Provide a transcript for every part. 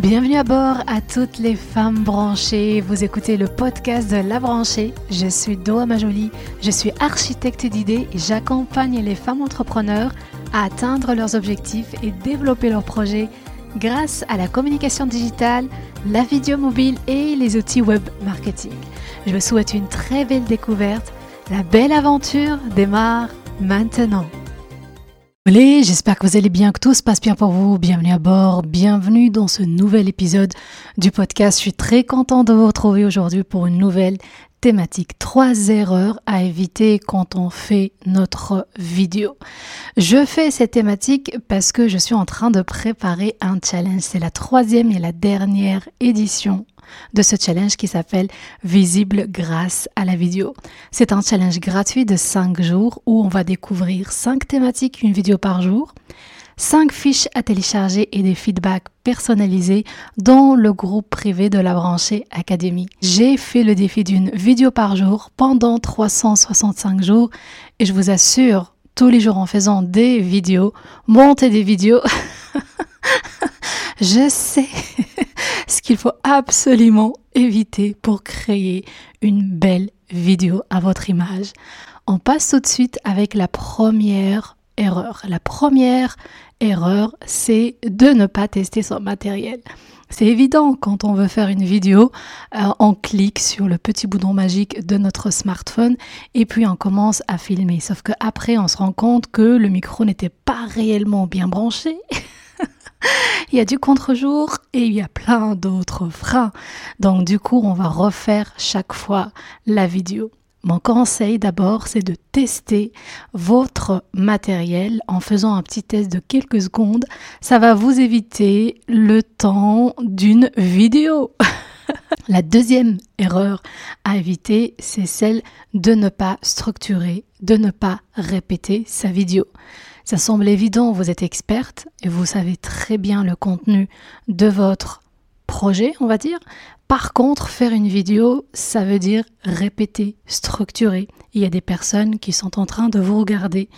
Bienvenue à bord à toutes les femmes branchées. Vous écoutez le podcast de La Branchée. Je suis Doa Majoli, je suis architecte d'idées et j'accompagne les femmes entrepreneurs à atteindre leurs objectifs et développer leurs projets grâce à la communication digitale, la vidéo mobile et les outils web marketing. Je vous souhaite une très belle découverte. La belle aventure démarre maintenant. J'espère que vous allez bien, que tout se passe bien pour vous. Bienvenue à bord, bienvenue dans ce nouvel épisode du podcast. Je suis très content de vous retrouver aujourd'hui pour une nouvelle thématique. Trois erreurs à éviter quand on fait notre vidéo. Je fais cette thématique parce que je suis en train de préparer un challenge. C'est la troisième et la dernière édition de ce challenge qui s'appelle Visible grâce à la vidéo. C'est un challenge gratuit de 5 jours où on va découvrir 5 thématiques, une vidéo par jour, 5 fiches à télécharger et des feedbacks personnalisés dans le groupe privé de la branchée Académie. J'ai fait le défi d'une vidéo par jour pendant 365 jours et je vous assure, tous les jours en faisant des vidéos, monter des vidéos, je sais ce qu'il faut absolument éviter pour créer une belle vidéo à votre image. On passe tout de suite avec la première erreur. La première erreur, c'est de ne pas tester son matériel. C'est évident quand on veut faire une vidéo, euh, on clique sur le petit bouton magique de notre smartphone et puis on commence à filmer. Sauf qu'après, on se rend compte que le micro n'était pas réellement bien branché. il y a du contre-jour et il y a plein d'autres freins. Donc du coup, on va refaire chaque fois la vidéo. Mon conseil d'abord, c'est de tester votre matériel en faisant un petit test de quelques secondes. Ça va vous éviter le temps d'une vidéo. La deuxième erreur à éviter, c'est celle de ne pas structurer, de ne pas répéter sa vidéo. Ça semble évident, vous êtes experte et vous savez très bien le contenu de votre on va dire. Par contre, faire une vidéo, ça veut dire répéter, structurer. Il y a des personnes qui sont en train de vous regarder.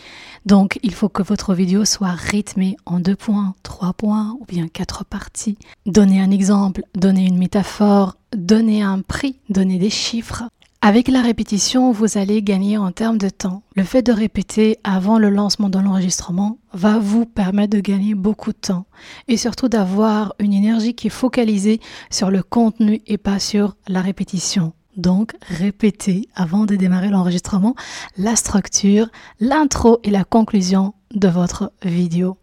Donc, il faut que votre vidéo soit rythmée en deux points, trois points ou bien quatre parties. Donnez un exemple, donnez une métaphore, donnez un prix, donnez des chiffres. Avec la répétition, vous allez gagner en termes de temps. Le fait de répéter avant le lancement de l'enregistrement va vous permettre de gagner beaucoup de temps et surtout d'avoir une énergie qui est focalisée sur le contenu et pas sur la répétition. Donc, répétez avant de démarrer l'enregistrement la structure, l'intro et la conclusion de votre vidéo.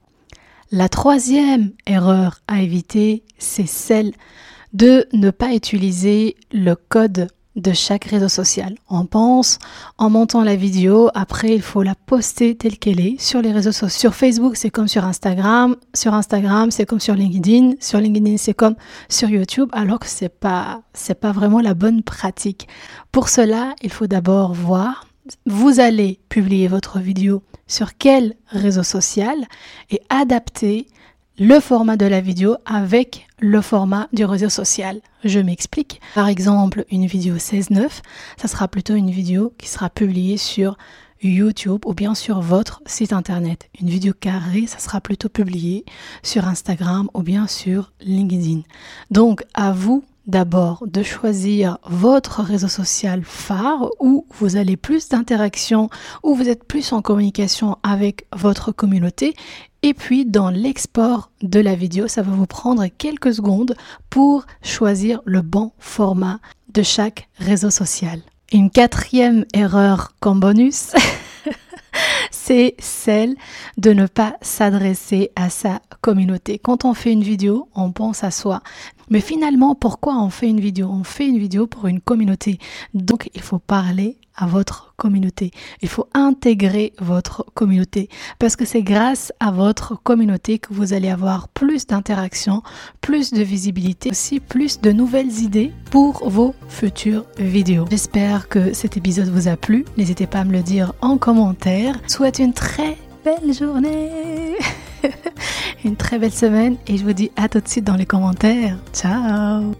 La troisième erreur à éviter, c'est celle de ne pas utiliser le code de chaque réseau social. On pense en montant la vidéo, après il faut la poster telle qu'elle est sur les réseaux sociaux. Sur Facebook, c'est comme sur Instagram, sur Instagram, c'est comme sur LinkedIn, sur LinkedIn, c'est comme sur YouTube, alors que c'est pas c'est pas vraiment la bonne pratique. Pour cela, il faut d'abord voir vous allez publier votre vidéo sur quel réseau social et adapter le format de la vidéo avec le format du réseau social. Je m'explique. Par exemple, une vidéo 16.9, ça sera plutôt une vidéo qui sera publiée sur YouTube ou bien sur votre site internet. Une vidéo carrée, ça sera plutôt publié sur Instagram ou bien sur LinkedIn. Donc, à vous d'abord de choisir votre réseau social phare où vous allez plus d'interaction, où vous êtes plus en communication avec votre communauté. Et puis dans l'export de la vidéo, ça va vous prendre quelques secondes pour choisir le bon format de chaque réseau social. Une quatrième erreur comme bonus, c'est celle de ne pas s'adresser à sa communauté. Quand on fait une vidéo, on pense à soi. Mais finalement, pourquoi on fait une vidéo? On fait une vidéo pour une communauté. Donc, il faut parler votre communauté. Il faut intégrer votre communauté parce que c'est grâce à votre communauté que vous allez avoir plus d'interactions, plus de visibilité, aussi plus de nouvelles idées pour vos futures vidéos. J'espère que cet épisode vous a plu. N'hésitez pas à me le dire en commentaire. Souhaite une très belle journée, une très belle semaine et je vous dis à tout de suite dans les commentaires. Ciao